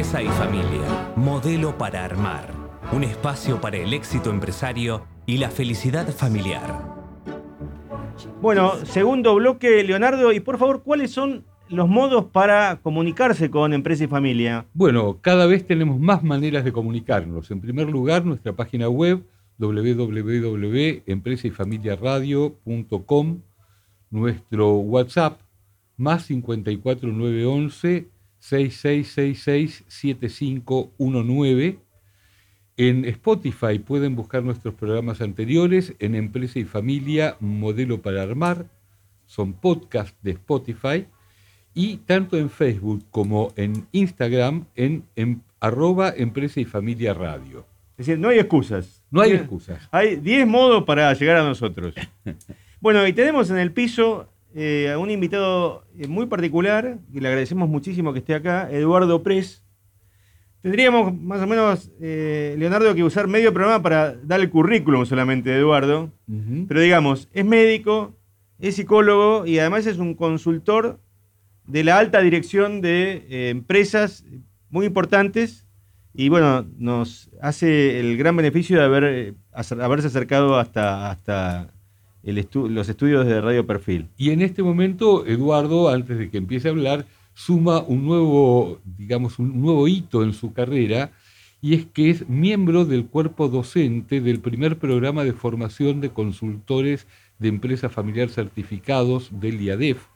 Empresa y familia. Modelo para armar. Un espacio para el éxito empresario y la felicidad familiar. Bueno, segundo bloque, Leonardo, y por favor, ¿cuáles son los modos para comunicarse con empresa y familia? Bueno, cada vez tenemos más maneras de comunicarnos. En primer lugar, nuestra página web www.empresaifamiliaradio.com, nuestro WhatsApp más 54911 6666 7519. En Spotify pueden buscar nuestros programas anteriores en Empresa y Familia Modelo para Armar. Son podcasts de Spotify. Y tanto en Facebook como en Instagram en, arroba Empresa y Familia Radio. Es decir, no hay excusas. No hay excusas. Hay 10 modos para llegar a nosotros. bueno, y tenemos en el piso eh, a un invitado eh, muy particular, y le agradecemos muchísimo que esté acá, Eduardo Pres. Tendríamos más o menos, eh, Leonardo, que usar medio programa para dar el currículum solamente de Eduardo. Pero digamos, es médico, es psicólogo y además es un consultor de la alta dirección de empresas muy importantes. Y bueno, nos hace el gran beneficio de haber, haberse acercado hasta, hasta los estudios de Radio Perfil. Y en este momento, Eduardo, antes de que empiece a hablar, suma un nuevo, digamos, un nuevo hito en su carrera, y es que es miembro del cuerpo docente del primer programa de formación de consultores de empresas familiar certificados del IADEF.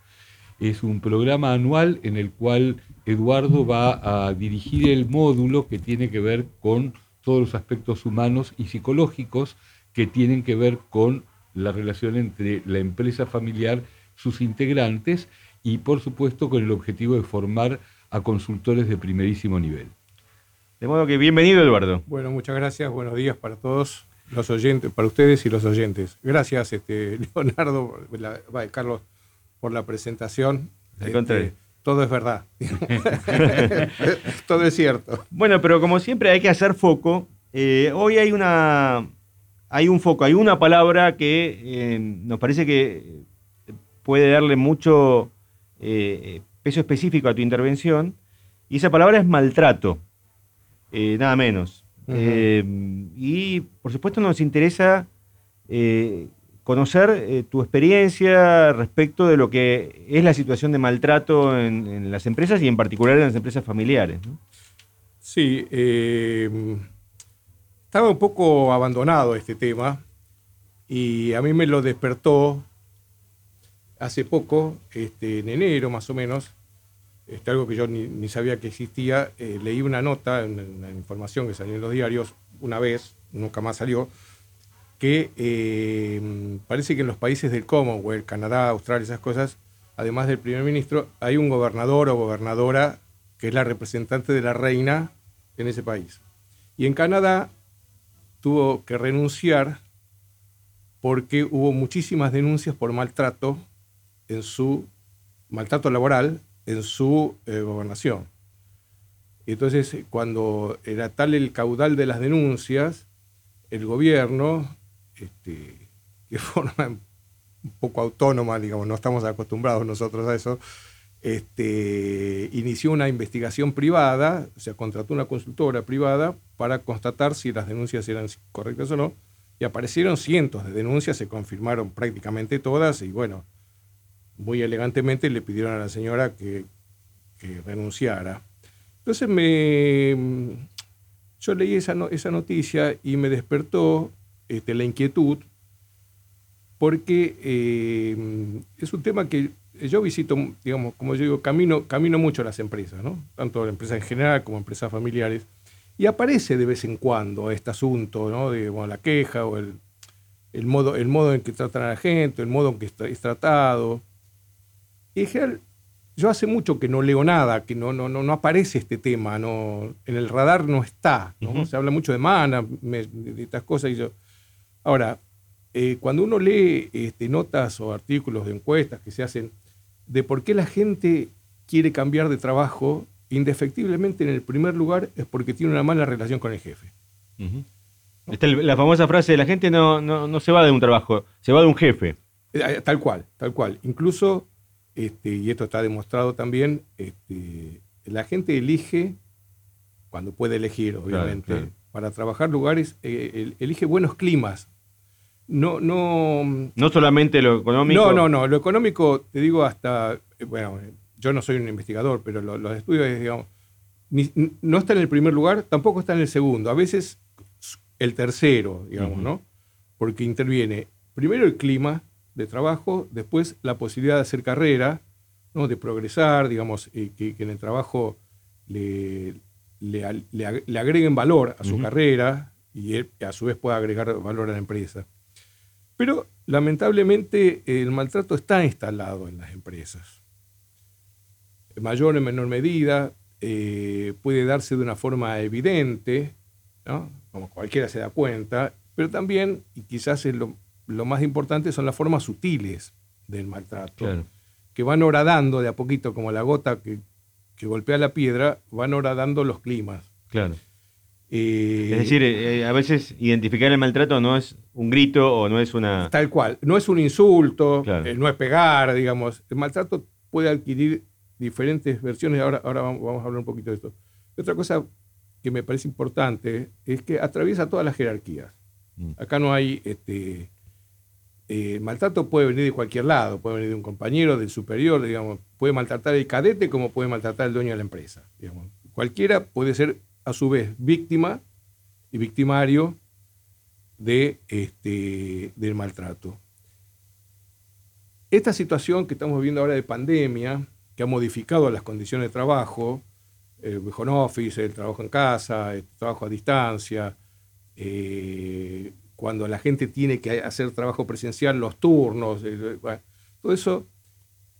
Es un programa anual en el cual Eduardo va a dirigir el módulo que tiene que ver con todos los aspectos humanos y psicológicos que tienen que ver con la relación entre la empresa familiar, sus integrantes y por supuesto con el objetivo de formar a consultores de primerísimo nivel. De modo que bienvenido Eduardo. Bueno, muchas gracias, buenos días para todos los oyentes, para ustedes y los oyentes. Gracias, este, Leonardo, Carlos, por la presentación. Este, todo es verdad. todo es cierto. Bueno, pero como siempre hay que hacer foco. Eh, hoy hay una, hay un foco, hay una palabra que eh, nos parece que puede darle mucho eh, peso específico a tu intervención, y esa palabra es maltrato, eh, nada menos. y por supuesto nos interesa conocer tu experiencia respecto de lo que es la situación de maltrato en, las empresas y en particular en las empresas familiares. Sí, estaba un poco abandonado este tema y a mí me lo despertó hace poco, este, en enero más o menos, este, algo que yo ni, sabía que existía. Eh, leí una nota, una, información que salió en los diarios una vez, nunca más salió, que eh, parece que en los países del Commonwealth, Canadá, Australia, esas cosas, además del primer ministro, hay un gobernador o gobernadora que es la representante de la reina en ese país. Y en Canadá tuvo que renunciar porque hubo muchísimas denuncias por maltrato en su maltrato laboral en su eh, gobernación. entonces, cuando era tal el caudal de las denuncias, el gobierno, este, de forma un poco autónoma, digamos, no estamos acostumbrados nosotros a eso, este, inició una investigación privada, o sea, contrató una consultora privada para constatar si las denuncias eran correctas o no, y aparecieron cientos de denuncias, se confirmaron prácticamente todas, y bueno, muy elegantemente le pidieron a la señora que, renunciara. Entonces me, yo leí esa, esa noticia y me despertó este, la inquietud, porque eh, es un tema que yo visito, digamos, como yo digo, camino, camino mucho a las empresas, ¿no? Tanto empresas en general como empresas familiares. Y aparece de vez en cuando este asunto, ¿no? De la queja o el, el, modo, el modo en que tratan a la gente, el modo en que es tratado. Y en general, yo hace mucho que no leo nada, que no, no, no, aparece este tema, no, en el radar no está. ¿no? Se habla mucho de mana, de estas cosas. Y yo, ahora, eh, cuando uno lee este, notas o artículos de encuestas que se hacen de por qué la gente quiere cambiar de trabajo, indefectiblemente en el primer lugar es porque tiene una mala relación con el jefe. la famosa frase de la gente no, no, se va de un trabajo, se va de un jefe. Eh, tal cual, tal cual. Incluso, este, y esto está demostrado también, este, la gente elige cuando puede elegir, obviamente, claro. para trabajar lugares, eh, el- elige buenos climas. No, no, No solamente lo económico. no, no, no. Lo económico, te digo hasta, eh, bueno, eh, yo no soy un investigador, pero lo- los estudios, es, digamos, ni- no está en el primer lugar, tampoco está en el segundo. A veces el tercero, digamos. ¿no? Porque interviene primero el clima de trabajo, después la posibilidad de hacer carrera, ¿no? De progresar, digamos, y que, que en el trabajo le, le, agreguen valor a su carrera y él a su vez pueda agregar valor a la empresa. Pero lamentablemente el maltrato está instalado en las empresas. En mayor o en menor medida, eh, puede darse de una forma evidente, ¿no? como cualquiera se da cuenta, pero también, y quizás es lo, lo más importante, son las formas sutiles del maltrato, Claro. que van horadando de a poquito, como la gota que, que golpea la piedra, van horadando los climas. Claro. Eh, Es decir, eh, a veces identificar el maltrato no es un grito o no es una. Tal cual. No es un insulto, Claro. eh, no es pegar, digamos. El maltrato puede adquirir diferentes versiones. Ahora, ahora vamos a hablar un poquito de esto. Y otra cosa que me parece importante es que atraviesa todas las jerarquías. Mm. Acá no hay. Este, eh, el maltrato puede venir de cualquier lado, puede venir de un compañero, del superior, digamos. Puede maltratar el cadete como puede maltratar el dueño de la empresa. Digamos. Cualquiera puede ser, a su vez, víctima y victimario de, este, del maltrato. Esta situación que estamos viviendo ahora de pandemia, que ha modificado las condiciones de trabajo, el home office, el trabajo en casa, el trabajo a distancia, eh, cuando la gente tiene que hacer trabajo presencial, los turnos, eh, todo eso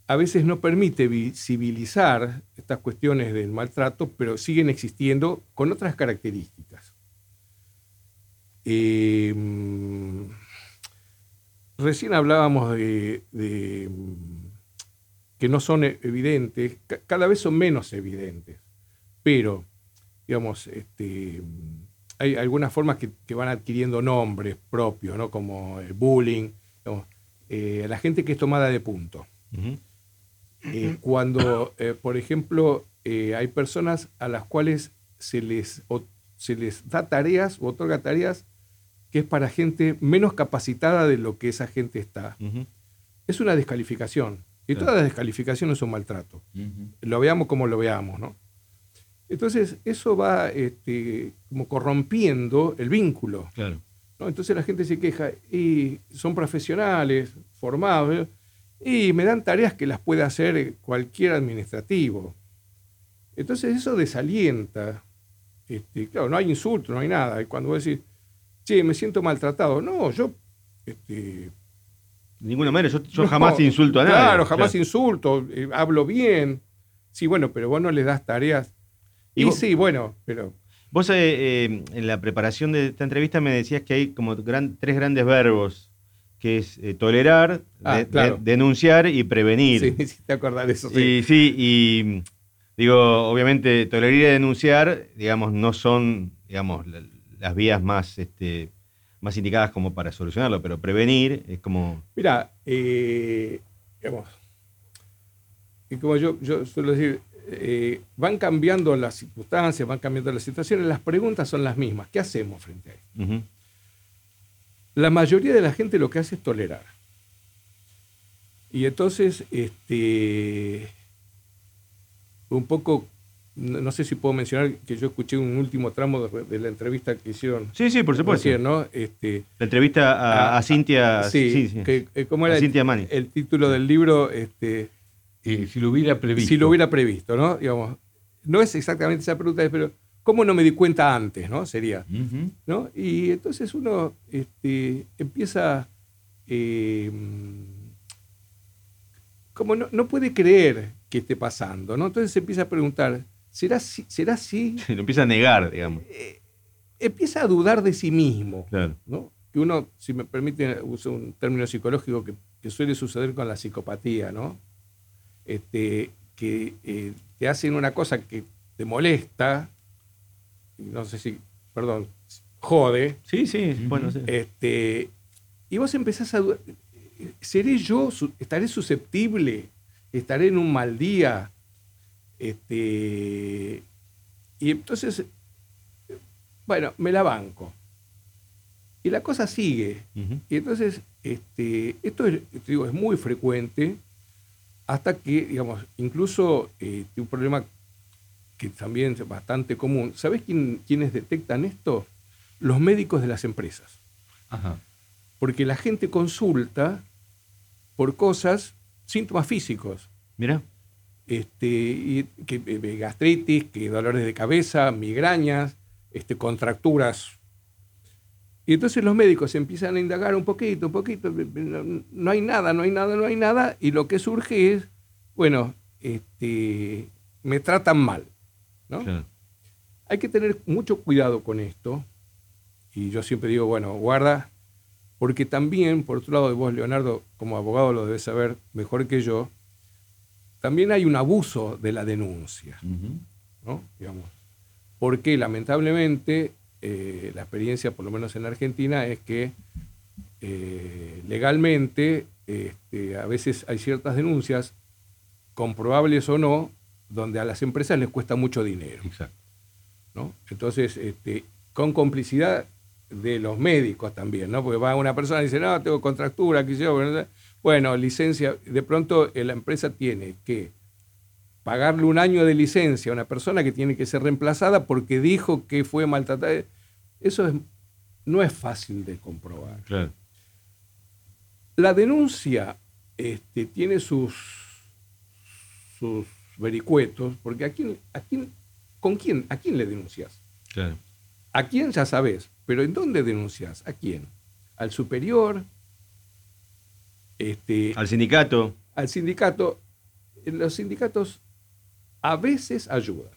a veces no permite visibilizar estas cuestiones del maltrato, pero siguen existiendo con otras características. Mm, recién hablábamos de, que no son e- evidentes, ca- cada vez son menos evidentes, pero, digamos, este, hay algunas formas que, van adquiriendo nombres propios, ¿no? como el bullying, eh, la gente que es tomada de punto. Eh, cuando, eh, por ejemplo, eh, hay personas a las cuales se les, o- se les da tareas o otorga tareas que es para gente menos capacitada de lo que esa gente está. Ujú. Es una descalificación. Y todas las descalificaciones son maltrato. Lo veamos como lo veamos, ¿no? Entonces, eso va este, como corrompiendo el vínculo. Claro. ¿no? Entonces la gente se queja y son profesionales, formados, y me dan tareas que las puede hacer cualquier administrativo. Entonces eso desalienta. Este, claro, no hay insulto, no hay nada. Y cuando vos decís, che, me siento maltratado, no, yo este, De ninguna manera, yo, yo no, jamás insulto a nadie. Claro, jamás Claro. insulto, eh, hablo bien. Sí, bueno, pero vos no le das tareas. Y Y, vos- sí, bueno, pero Vos eh, eh, en la preparación de esta entrevista me decías que hay como gran- tres grandes verbos, que es eh, tolerar, Ah, de- claro. de- denunciar y prevenir. sí, sí, te acordás de eso. sí. Y sí, y digo, obviamente tolerar y denunciar, digamos, no son, digamos, la- las vías más, este, más indicadas como para solucionarlo, pero prevenir es como... Mira, eh, digamos, y como yo, yo suelo decir, eh, van cambiando las circunstancias, van cambiando las situaciones, las preguntas son las mismas. ¿Qué hacemos frente a esto? ujú, La mayoría de la gente lo que hace es tolerar. Y entonces, este, un poco, no no sé si puedo mencionar que yo escuché un último tramo de, de la entrevista que hicieron Sí, sí, por supuesto. recién, ¿no? Este, La entrevista a, a Cintia... sí, sí, sí. que, eh, ¿cómo era el, Cintia Mani. el título del libro? Este, Eh, si lo hubiera previsto. si lo hubiera previsto, ¿no? Digamos, no es exactamente esa pregunta, pero ¿cómo no me di cuenta antes, no? Sería. ¿no? Y entonces uno este, empieza, eh, como no, no puede creer que esté pasando, ¿no? Entonces se empieza a preguntar, ¿será así? ¿Será así? Lo empieza a negar, digamos. Empieza a dudar de sí mismo, Claro. ¿no? Que uno, si me permite, uso un término psicológico que, que suele suceder con la psicopatía, ¿no? Este, que eh, te hacen una cosa que te molesta, no sé si, perdón, jode, Sí, sí, bueno, sí. este, y vos empezás a dudar, ¿seré yo, estaré susceptible, estaré en un mal día? Este, y entonces bueno, me la banco. Y la cosa sigue. Y entonces, este, esto es, te digo, es muy frecuente hasta que, digamos, incluso eh, un problema que también es bastante común. ¿Sabes quién, quiénes detectan esto? Los médicos de las empresas. Ajá. Porque la gente consulta por cosas, síntomas físicos. Mirá. Este, y que, eh, gastritis, que dolores de cabeza, migrañas, este, contracturas. Y entonces los médicos empiezan a indagar un poquito, un poquito, no, no hay nada, no hay nada, no hay nada, y lo que surge es, bueno, este, me tratan mal. ¿No? Claro. Hay que tener mucho cuidado con esto, y yo siempre digo, bueno, guarda, porque también, por otro lado, y vos, Leonardo, como abogado lo debes saber mejor que yo, también hay un abuso de la denuncia. ¿no? Digamos. Porque lamentablemente eh, la experiencia, por lo menos en Argentina, es que eh, legalmente este, a veces hay ciertas denuncias, comprobables o no, donde a las empresas les cuesta mucho dinero. Exacto. ¿no? Entonces, este, con complicidad de los médicos también, ¿no? Porque va una persona y dice, no, tengo contractura, qué sé yo, bueno, licencia, de pronto eh, la empresa tiene que pagarle un año de licencia a una persona que tiene que ser reemplazada porque dijo que fue maltratada. Eso es- no es fácil de comprobar. Claro. La denuncia este, tiene sus, sus vericuetos, porque ¿a quién, a quién, ¿con quién? ¿A quién le denuncias? Claro. ¿A quién ya sabes? Pero ¿en dónde denuncias? ¿A quién? ¿Al superior? Este, Al sindicato. al sindicato. Los sindicatos a veces ayudan.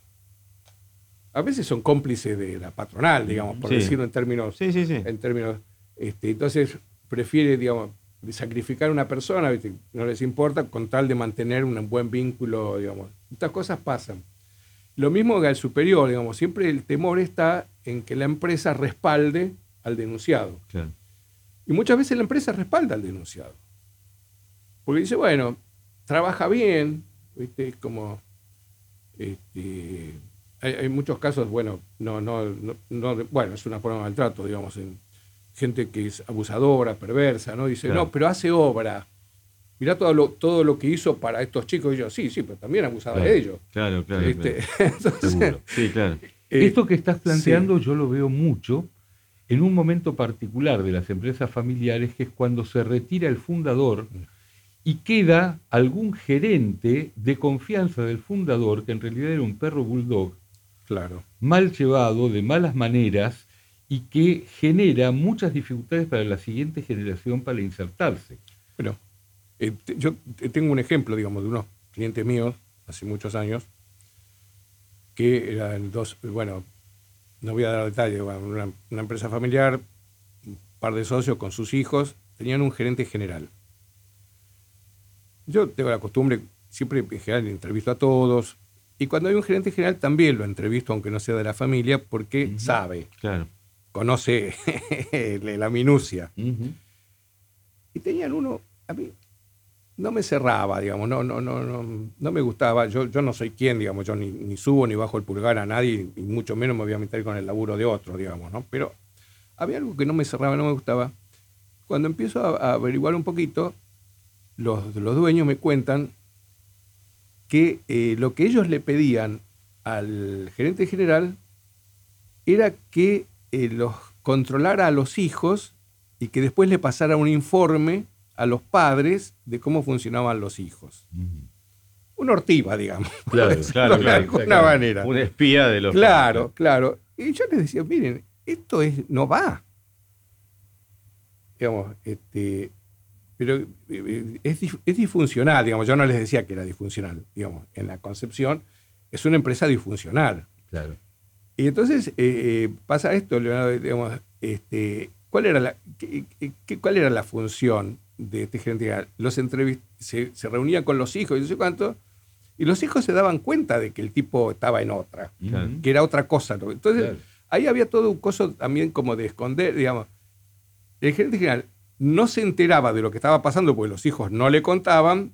A veces son cómplices de la patronal, digamos, por Sí. decirlo en términos Sí, sí, sí. en términos, este, entonces prefiere, digamos, sacrificar a una persona, ¿viste? no les importa, con tal de mantener un buen vínculo, digamos. Estas cosas pasan. Lo mismo que al superior, digamos, siempre el temor está en que la empresa respalde al denunciado. Claro. Y muchas veces la empresa respalda al denunciado. Porque dice, bueno, trabaja bien, ¿viste? Como, este, hay, hay muchos casos, bueno, no, no, no, no- bueno, es una forma de maltrato, digamos, en gente que es abusadora, perversa, ¿no? Dice, Claro. no, pero hace obra. Mirá todo lo, todo lo que hizo para estos chicos. Y yo, sí, sí, pero también abusaba Claro. de ellos. Claro, claro. ¿viste? claro. Entonces, Seguro. Sí, claro. eh, Esto que estás planteando yo lo veo mucho en un momento particular de las empresas familiares, que es cuando se retira el fundador y queda algún gerente de confianza del fundador, que en realidad era un perro bulldog, claro. mal llevado, de malas maneras, y que genera muchas dificultades para la siguiente generación para insertarse. Bueno, eh, yo te- tengo un ejemplo, digamos, de unos clientes míos hace muchos años, que eran dos, bueno, no voy a dar detalles, bueno, una, una empresa familiar, un par de socios con sus hijos, tenían un gerente general. Yo tengo la costumbre, siempre en general entrevisto a todos, y cuando hay un gerente general también lo entrevisto, aunque no sea de la familia, porque sabe, Claro. Conoce la minucia. Y tenían uno, a mí no me cerraba, digamos, no, no, no, no, no me gustaba. Yo, yo no soy quien, digamos, yo ni, ni subo ni bajo el pulgar a nadie, y mucho menos me voy a meter con el laburo de otro, digamos, ¿no? Pero había algo que no me cerraba, no me gustaba. Cuando empiezo a, a averiguar un poquito, los, los dueños me cuentan que eh, lo que ellos le pedían al gerente general era que eh, los controlara a los hijos y que después le pasara un informe a los padres de cómo funcionaban los hijos. Ujú. Una ortiva, digamos. Claro, claro, de claro, alguna claro. manera. Un espía de los. Claro, claro. Y yo les decía, miren, esto es, no va. Digamos, este, pero eh, eh, es, es disfuncional, digamos. Yo no les decía que era disfuncional, digamos. En la concepción, es una empresa disfuncional. Claro. Y entonces eh, eh, pasa esto, Leonardo, digamos, este, ¿cuál, era la, qué- qué- ¿cuál era la función de este gerente general? Los entrevist se, se reunían con los hijos y no sé cuánto, y los hijos se daban cuenta de que el tipo estaba en otra, Claro. Que era otra cosa. ¿no? Entonces, Claro. ahí había todo un coso también como de esconder, digamos. El gerente general no se enteraba de lo que estaba pasando porque los hijos no le contaban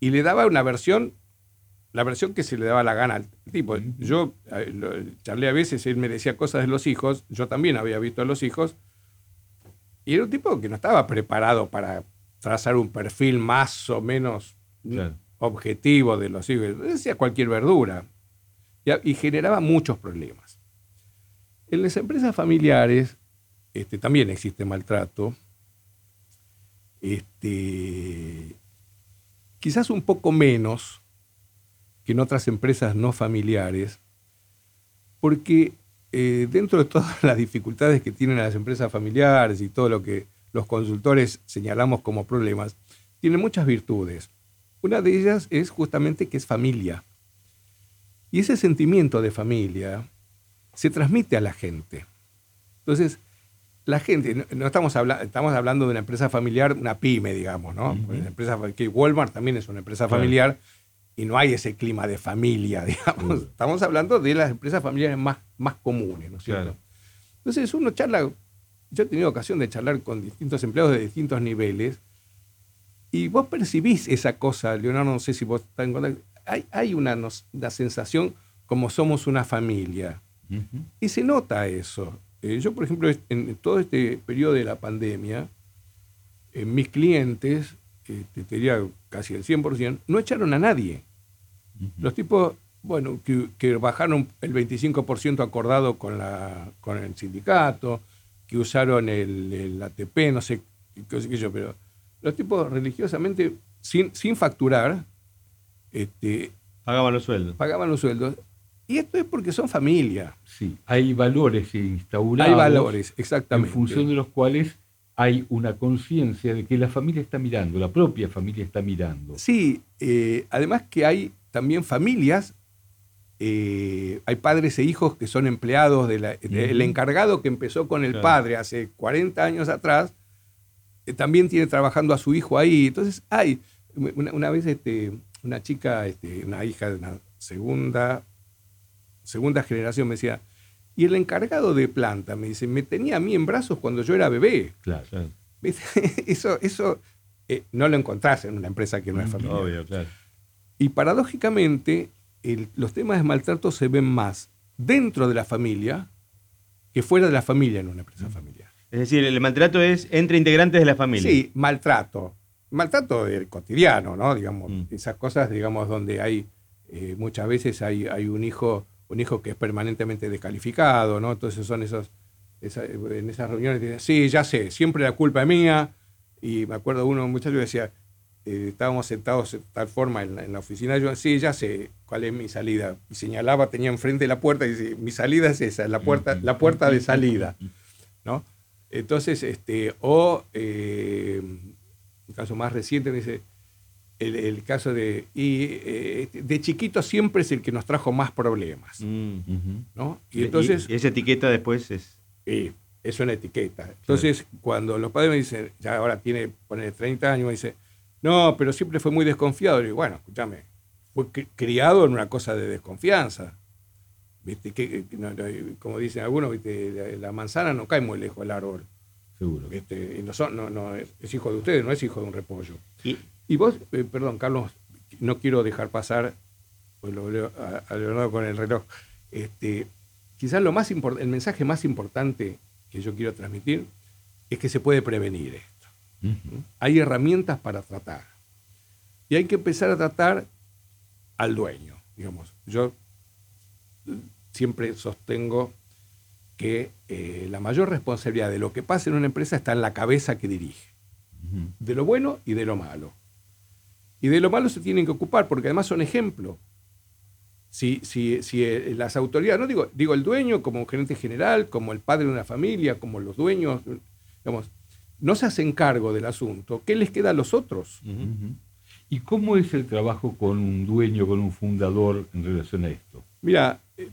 y le daba una versión la versión que se le daba la gana al tipo. Yo eh, lo- charlé a veces, él me decía cosas de los hijos, yo también había visto a los hijos, y era un tipo que no estaba preparado para trazar un perfil más o menos Claro. objetivo de los hijos. Decía cualquier verdura. Y generaba muchos problemas. En las empresas familiares este, también existe maltrato. Este, quizás un poco menos que en otras empresas no familiares, porque eh, dentro de todas las dificultades que tienen las empresas familiares y todo lo que los consultores señalamos como problemas, tienen muchas virtudes. Una de ellas es justamente que es familia. Y ese sentimiento de familia se transmite a la gente. Entonces, la gente, no, estamos, habla- estamos hablando de una empresa familiar, una pyme, digamos, ¿no? Una empresa, que Walmart también es una empresa Claro. Y no hay ese clima de familia, digamos. Claro. Estamos hablando de las empresas familiares más, más comunes, ¿no es cierto? Claro. Entonces uno charla, yo he tenido ocasión de charlar con distintos empleados de distintos niveles y vos percibís esa cosa, Leonardo, no sé si vos estás en contacto, hay, hay una, una sensación como somos una familia. Y se nota eso. Eh, yo, por ejemplo, en todo este periodo de la pandemia, eh, mis clientes, eh, te diría casi el 100%, no echaron a nadie. Los tipos, bueno, que, que bajaron el 25% acordado con, la, con el sindicato, que usaron el, el ATP, no sé qué sé qué yo, pero los tipos religiosamente, sin, sin facturar, este, Pagaban los sueldos. pagaban los sueldos. Y esto es porque son familia. Sí, hay valores instaurados Hay valores, en exactamente. función de los cuales hay una conciencia de que la familia está mirando, la propia familia está mirando. Sí, eh, además que hay también familias, eh, hay padres e hijos que son empleados del Ujú. encargado que empezó con el Claro. padre hace 40 años atrás, eh, también tiene trabajando a su hijo ahí. Entonces hay, una, una vez este, una chica, este, una hija de una segunda, segunda generación me decía, y el encargado de planta me dice, me tenía a mí en brazos cuando yo era bebé. Claro. Eso, eso eh, no lo encontrás en una empresa que no es familiar. Obvio, claro. Y paradójicamente, el- los temas de maltrato se ven más dentro de la familia que fuera de la familia en una empresa familiar. Es decir, el maltrato es entre integrantes de la familia. Sí, maltrato. Maltrato del cotidiano, ¿no? Digamos, Mm. esas cosas, digamos, donde hay, eh, muchas veces hay, hay un hijo, un hijo que es permanentemente descalificado, ¿no? Entonces son esos, esa- en esas reuniones, dicen, sí, ya sé, siempre la culpa es mía. Y me acuerdo uno, un muchacho que decía, eh, estábamos sentados de tal forma en la, en la oficina, yo, sí, ya sé cuál es mi salida. Y señalaba, tenía enfrente la puerta y dice, mi salida es esa, la puerta, la puerta de salida, ¿no? Entonces, este, o eh, un caso más reciente, me dice, el, el caso de, y eh, de chiquito siempre es el que nos trajo más problemas, Mm. ¿no? Y entonces, y esa etiqueta después es. eh, es una etiqueta. Entonces, cuando los padres me dicen, ya ahora tiene, poner 30 años, me dice, no, pero siempre fue muy desconfiado. Y bueno, escúchame, fue cri- criado en una cosa de desconfianza. ¿Viste? Que, que no- no, como dicen algunos, ¿viste? La, la manzana no cae muy lejos del árbol. Seguro. ¿viste? Y no, son, no, no, es, hijo de ustedes, no es hijo de un repollo. Y, Y vos, eh, perdón, Carlos, no quiero dejar pasar, pues lo veo a, a Leonardo con el reloj. Este, quizás lo más el mensaje más importante que yo quiero transmitir es que se puede prevenir esto. Hay herramientas para tratar. Y hay que empezar a tratar al dueño. Digamos, yo eh, siempre sostengo que eh, la mayor responsabilidad de lo que pasa en una empresa está en la cabeza que dirige de lo bueno y de lo malo. Y de lo malo se tienen que ocupar, porque además son ejemplos. Si, si, si eh, las autoridades, no digo, digo el dueño como gerente general, como el padre de una familia, como los dueños, digamos, no se hacen cargo del asunto, ¿qué les queda a los otros? ¿Y cómo es el trabajo con un dueño, con un fundador en relación a esto? Mira, eh,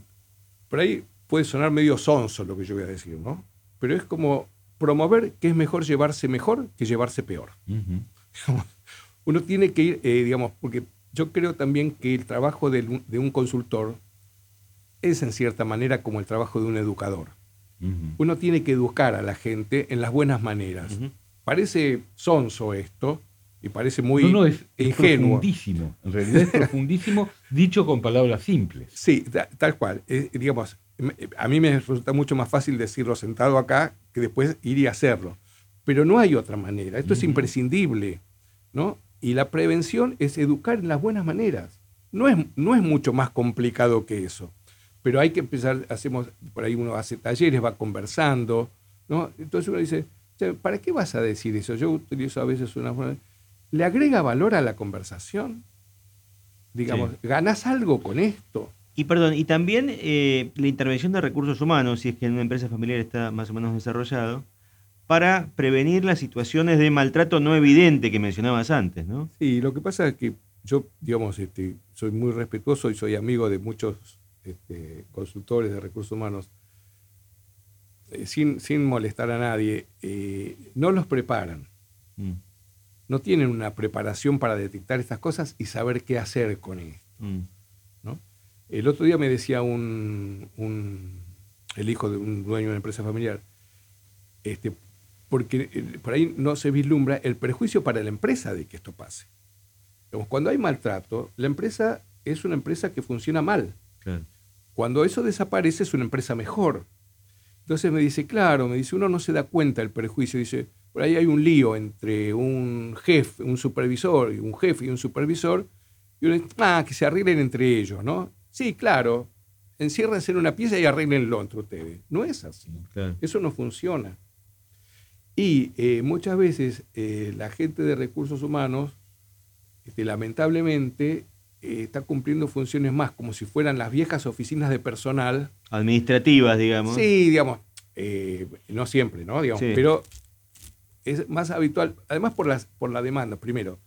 por ahí puede sonar medio sonso lo que yo voy a decir, ¿no? Pero es como promover que es mejor llevarse mejor que llevarse peor. Uno tiene que ir, eh, digamos, porque yo creo también que el trabajo de un consultor es en cierta manera como el trabajo de un educador. Uno tiene que educar a la gente en las buenas maneras. Parece sonso esto, y parece muy no, no, es, es ingenuo. profundísimo. En realidad es profundísimo, dicho con palabras simples. Sí, ta- tal cual. Eh, digamos, a mí me resulta mucho más fácil decirlo sentado acá que después ir y hacerlo. Pero no hay otra manera. Esto es imprescindible, ¿no? Y la prevención es educar en las buenas maneras. No es, no es mucho más complicado que eso. Pero hay que empezar, hacemos, por ahí uno hace talleres, va conversando, ¿no? Entonces uno dice, "Che, ¿para qué vas a decir eso? Yo utilizo a veces una forma- ¿Le agrega valor a la conversación? Digamos, Sí. ¿ganas algo con esto? Y perdón, y también eh, la intervención de recursos humanos, si es que en una empresa familiar está más o menos desarrollado, para prevenir las situaciones de maltrato no evidente que mencionabas antes, ¿no? Sí, lo que pasa es que yo, digamos, este, soy muy respetuoso y soy amigo de muchos este, consultores de recursos humanos, eh, sin, sin molestar a nadie, eh, no los preparan, Mm, no tienen una preparación para detectar estas cosas y saber qué hacer con esto. mm, ¿no? El otro día me decía un, un- el hijo de un dueño de una empresa familiar, este, porque eh, por ahí no se vislumbra el perjuicio para la empresa de que esto pase. Cuando hay maltrato, la empresa es una empresa que funciona mal. claro. Cuando eso desaparece es una empresa mejor. Entonces me dice, claro, me dice, uno no se da cuenta del perjuicio. Dice, por ahí hay un lío entre un jefe, un supervisor, y un jefe y un supervisor, y uno dice, ah, que se arreglen entre ellos, ¿no? Sí, claro, enciérrense en una pieza y arreglenlo entre ustedes. No es así. Eso no funciona. Y eh, muchas veces eh, la gente de recursos humanos, este, lamentablemente, eh, está cumpliendo funciones más como si fueran las viejas oficinas de personal. Administrativas, digamos. Sí, digamos, eh, no siempre, ¿no? Digamos, Sí. Pero es más habitual, además por, las, por la demanda, primero.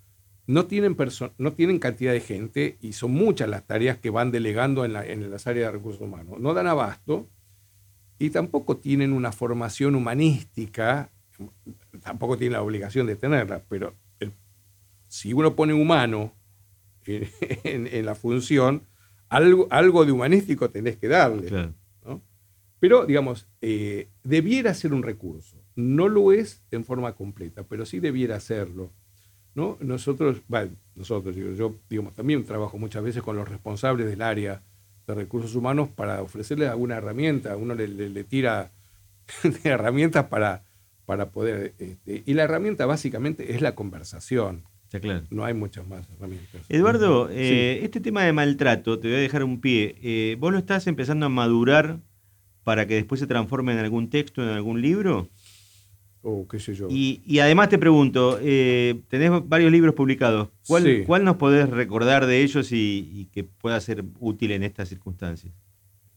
No tienen, no tienen cantidad de gente y son muchas las tareas que van delegando en, la- en las áreas de recursos humanos. No dan abasto y tampoco tienen una formación humanística, tampoco tienen la obligación de tenerla, pero el- si uno pone humano en, en- en la función, algo, algo de humanístico tenés que darle. Claro. ¿no? Pero, digamos, eh, debiera ser un recurso. No lo es en forma completa, pero sí debiera serlo. ¿no? Nosotros, bueno, nosotros, digo, yo digamos, también trabajo muchas veces con los responsables del área de recursos humanos para ofrecerles alguna herramienta. Uno le, le- le tira herramientas para, para poder... este, y la herramienta básicamente es la conversación. Está claro. No hay muchas más herramientas. Eduardo, Sí. eh, este tema de maltrato, te voy a dejar un pie. Eh, ¿Vos lo estás empezando a madurar para que después se transforme en algún texto, en algún libro? O qué sé yo. Y, y además te pregunto, eh, tenés varios libros publicados. ¿Cuál, Sí. cuál nos podés recordar de ellos y, y que pueda ser útil en estas circunstancias?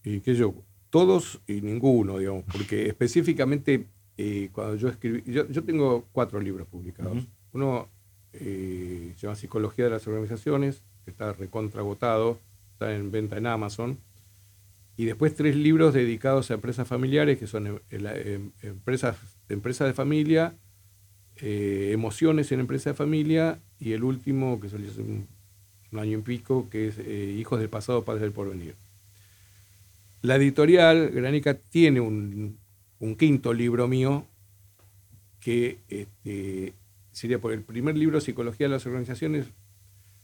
y que yo, todos y ninguno, digamos, porque específicamente eh, cuando yo escribí, yo, yo tengo cuatro libros publicados. Uno eh, se llama Psicología de las Organizaciones, que está recontragotado, está en venta en Amazon. Y después tres libros dedicados a empresas familiares, que son em- em- empresas, empresas de familia, eh, emociones en empresa de familia, y el último, que salió hace un, año y pico, que es eh, Hijos del pasado, Padres del porvenir. La editorial Granica tiene un, un quinto libro mío que este, sería por el primer libro, Psicología de las Organizaciones,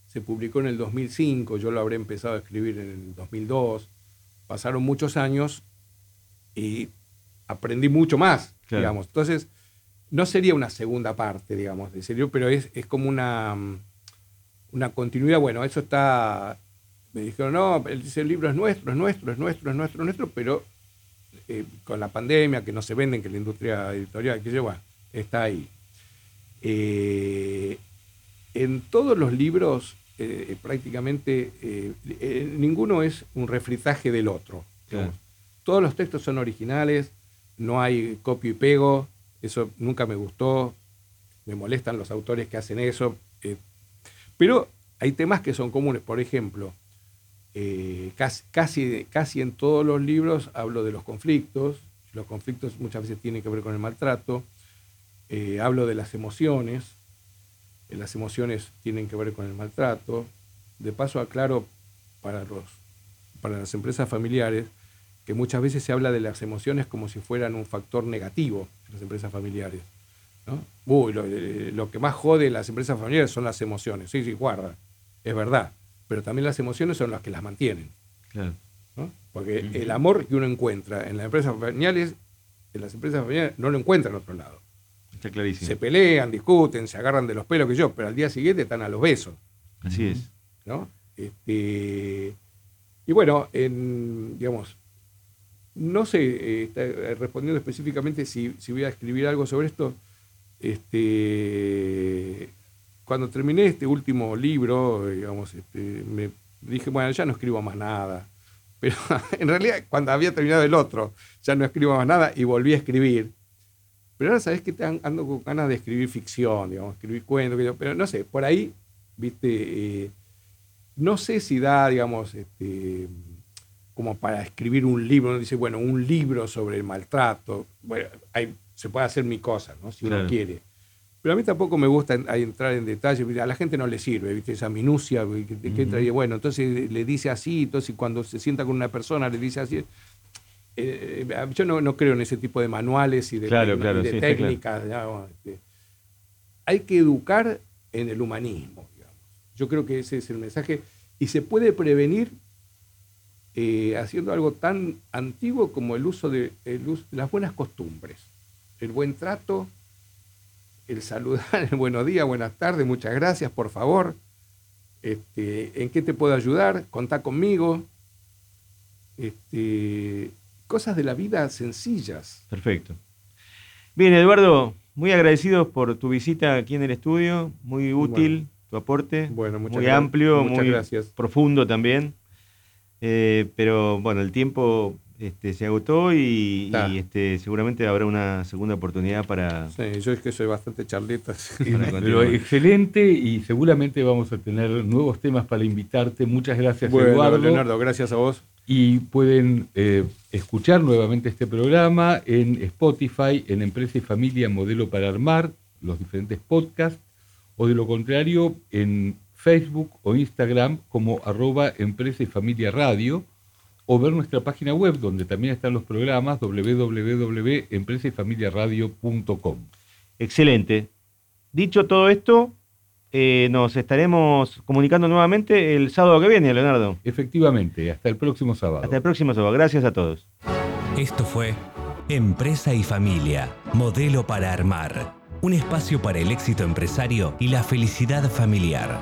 se publicó en el 2005, yo lo habré empezado a escribir en el 2002, pasaron muchos años y aprendí mucho más, Claro. digamos. Entonces, no sería una segunda parte, digamos, de serio, pero es, es como una, una continuidad. Bueno, eso está. Me dijeron, no, el libro es nuestro, es nuestro, es nuestro, es nuestro, es nuestro, pero eh, con la pandemia, que no se venden, que la industria editorial, que bueno, está ahí. Eh, en todos los libros, eh, prácticamente, eh, ninguno es un refritaje del otro. Claro. Todos los textos son originales, no hay copio y pego, eso nunca me gustó, me molestan los autores que hacen eso, pero hay temas que son comunes, por ejemplo, casi, casi, casi en todos los libros hablo de los conflictos, los conflictos muchas veces tienen que ver con el maltrato, eh, hablo de las emociones, eh, las emociones tienen que ver con el maltrato, de paso aclaro para, los, para las empresas familiares que muchas veces se habla de las emociones como si fueran un factor negativo en las empresas familiares. ¿no? Uy, lo, eh, lo que más jode las empresas familiares son las emociones. Sí, sí, guarda, es verdad. Pero también las emociones son las que las mantienen. Claro. ¿no? Porque el amor que uno encuentra en las empresas familiares, en las empresas familiares no lo encuentra en otro lado. Está clarísimo. Se pelean, discuten, se agarran de los pelos que yo, pero al día siguiente están a los besos. Así es. ¿no? Este, y bueno, en, digamos, no sé, eh, está, eh, respondiendo específicamente si, si voy a escribir algo sobre esto, este, cuando terminé este último libro, digamos, este, me dije, bueno, ya no escribo más nada. Pero en realidad, cuando había terminado el otro, ya no escribo más nada y volví a escribir. Pero ahora sabes que te an- ando con ganas de escribir ficción, digamos, escribir cuentos, pero no sé, por ahí, viste, eh, no sé si da, digamos, este, como para escribir un libro. Uno dice, bueno, un libro sobre el maltrato. Bueno, hay- se puede hacer mi cosa, ¿no? Si Claro. uno quiere. Pero a mí tampoco me gusta entrar en detalle. A la gente no le sirve, ¿viste? Esa minucia que, que- que entra y, bueno, entonces le dice así, entonces cuando se sienta con una persona le dice así. Eh, yo no, no creo en ese tipo de manuales y de, Claro, tecno- claro, y de sí, está claro. técnicas. digamos, este. Hay que educar en el humanismo. digamos. Yo creo que ese es el mensaje. Y se puede prevenir eh, haciendo algo tan antiguo como el uso de el us- las buenas costumbres. El buen trato, el saludar, el buenos días, buenas tardes, muchas gracias, por favor. Este, ¿En qué te puedo ayudar? Contá conmigo. Este, cosas de la vida sencillas. Perfecto. Bien, Eduardo, muy agradecidos por tu visita aquí en el estudio. Muy útil Bueno. tu aporte. Bueno, muchas muy gra- amplio, muchas muy gracias. profundo también. Eh, pero bueno, el tiempo este, se agotó y, este, seguramente habrá una segunda oportunidad para, Sí, yo es que soy bastante charleta. Pero excelente y seguramente vamos a tener nuevos temas para invitarte. Muchas gracias, Bueno, Eduardo. Leonardo, gracias a vos. Y pueden eh, escuchar nuevamente este programa en Spotify, en Empresa y Familia Modelo para Armar, los diferentes podcasts, o de lo contrario en Facebook o Instagram como arroba Empresa y Familia Radio, o ver nuestra página web donde también están los programas www.empresayfamiliaradio.com. Excelente. Dicho todo esto, eh, nos estaremos comunicando nuevamente el sábado que viene, Leonardo. Efectivamente, hasta el próximo sábado. Hasta el próximo sábado. Gracias a todos. Esto fue Empresa y Familia, modelo para armar. Un espacio para el éxito empresario y la felicidad familiar.